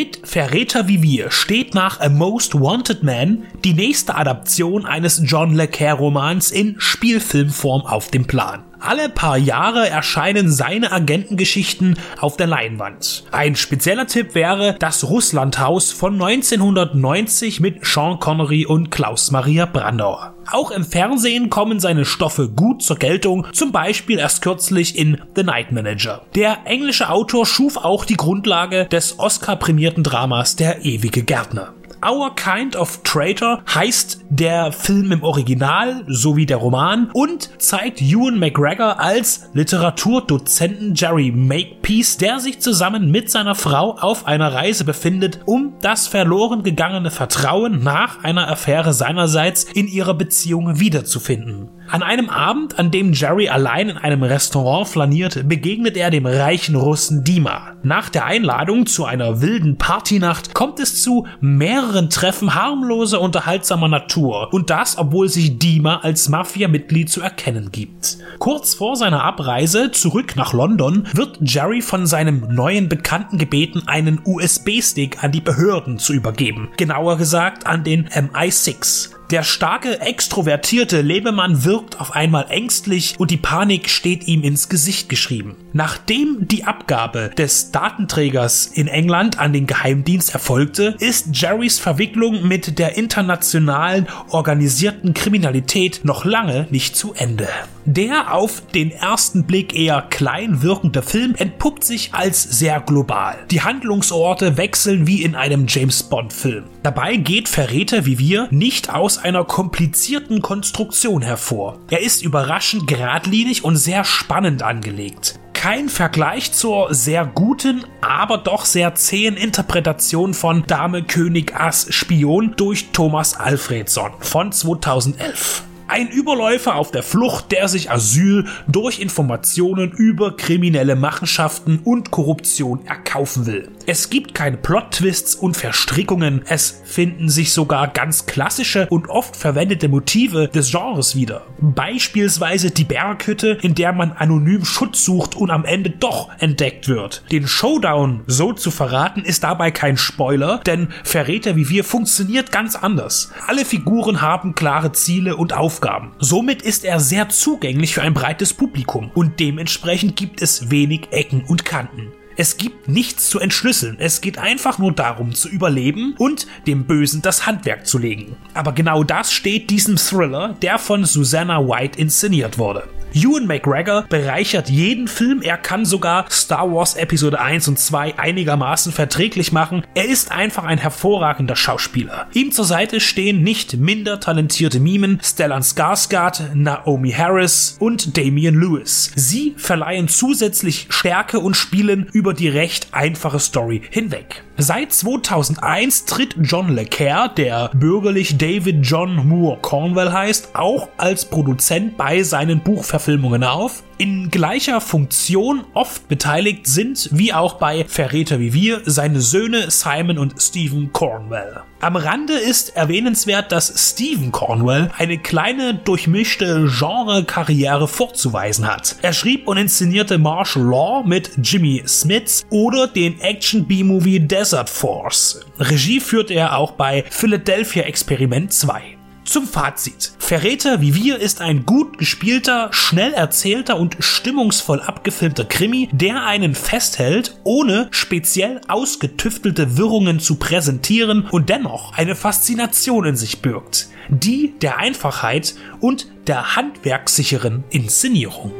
Mit Verräter wie wir steht nach A Most Wanted Man die nächste Adaption eines John Le Carre Romans in Spielfilmform auf dem Plan. Alle paar Jahre erscheinen seine Agentengeschichten auf der Leinwand. Ein spezieller Tipp wäre das Russlandhaus von 1990 mit Sean Connery und Klaus Maria Brandauer. Auch im Fernsehen kommen seine Stoffe gut zur Geltung, zum Beispiel erst kürzlich in The Night Manager. Der englische Autor schuf auch die Grundlage des Oscar-prämierten Dramas Der ewige Gärtner. Our Kind of Traitor heißt der Film im Original sowie der Roman und zeigt Ewan McGregor als Literaturdozenten Jerry Makepeace, der sich zusammen mit seiner Frau auf einer Reise befindet, um das verloren gegangene Vertrauen nach einer Affäre seinerseits in ihrer Beziehung wiederzufinden. An einem Abend, an dem Jerry allein in einem Restaurant flaniert, begegnet er dem reichen Russen Dima. Nach der Einladung zu einer wilden Partynacht kommt es zu mehreren Treffen harmloser, unterhaltsamer Natur. Und das, obwohl sich Dima als Mafia-Mitglied zu erkennen gibt. Kurz vor seiner Abreise zurück nach London wird Jerry von seinem neuen Bekannten gebeten, einen USB-Stick an die Behörden zu übergeben. Genauer gesagt an den MI6. Der starke, extrovertierte Lebemann wirkt auf einmal ängstlich und die Panik steht ihm ins Gesicht geschrieben. Nachdem die Abgabe des Datenträgers in England an den Geheimdienst erfolgte, ist Jerrys Verwicklung mit der internationalen organisierten Kriminalität noch lange nicht zu Ende. Der auf den ersten Blick eher klein wirkende Film entpuppt sich als sehr global. Die Handlungsorte wechseln wie in einem James Bond Film. Dabei geht Verräter wie wir nicht aus einer komplizierten Konstruktion hervor. Er ist überraschend geradlinig und sehr spannend angelegt kein Vergleich zur sehr guten, aber doch sehr zähen Interpretation von Dame König Ass Spion durch Thomas Alfredson von 2011. Ein Überläufer auf der Flucht, der sich Asyl durch Informationen über kriminelle Machenschaften und Korruption erkaufen will. Es gibt keine Plot-Twists und Verstrickungen, es finden sich sogar ganz klassische und oft verwendete Motive des Genres wieder. Beispielsweise die Berghütte, in der man anonym Schutz sucht und am Ende doch entdeckt wird. Den Showdown so zu verraten ist dabei kein Spoiler, denn Verräter wie wir funktioniert ganz anders. Alle Figuren haben klare Ziele und Aufgaben. Somit ist er sehr zugänglich für ein breites Publikum und dementsprechend gibt es wenig Ecken und Kanten. Es gibt nichts zu entschlüsseln. Es geht einfach nur darum zu überleben und dem Bösen das Handwerk zu legen. Aber genau das steht diesem Thriller, der von Susanna White inszeniert wurde. Ewan McGregor bereichert jeden Film, er kann sogar Star Wars Episode 1 und 2 einigermaßen verträglich machen. Er ist einfach ein hervorragender Schauspieler. Ihm zur Seite stehen nicht minder talentierte Mimen Stellan Skarsgård, Naomi Harris und Damian Lewis. Sie verleihen zusätzlich Stärke und spielen über die recht einfache Story hinweg. Seit 2001 tritt John Le Carre, der bürgerlich David John Moore Cornwell heißt, auch als Produzent bei seinen Buchverfilmungen auf. In gleicher Funktion oft beteiligt sind, wie auch bei Verräter wie wir, seine Söhne Simon und Stephen Cornwell. Am Rande ist erwähnenswert, dass Stephen Cornwell eine kleine durchmischte Genre-Karriere vorzuweisen hat. Er schrieb und inszenierte Martial Law mit Jimmy Smits oder den Action-B-Movie Desert Force. Regie führte er auch bei Philadelphia Experiment 2. Zum Fazit. Verräter wie wir ist ein gut gespielter, schnell erzählter und stimmungsvoll abgefilmter Krimi, der einen festhält, ohne speziell ausgetüftelte Wirrungen zu präsentieren und dennoch eine Faszination in sich birgt. Die der Einfachheit und der handwerkssicheren Inszenierung.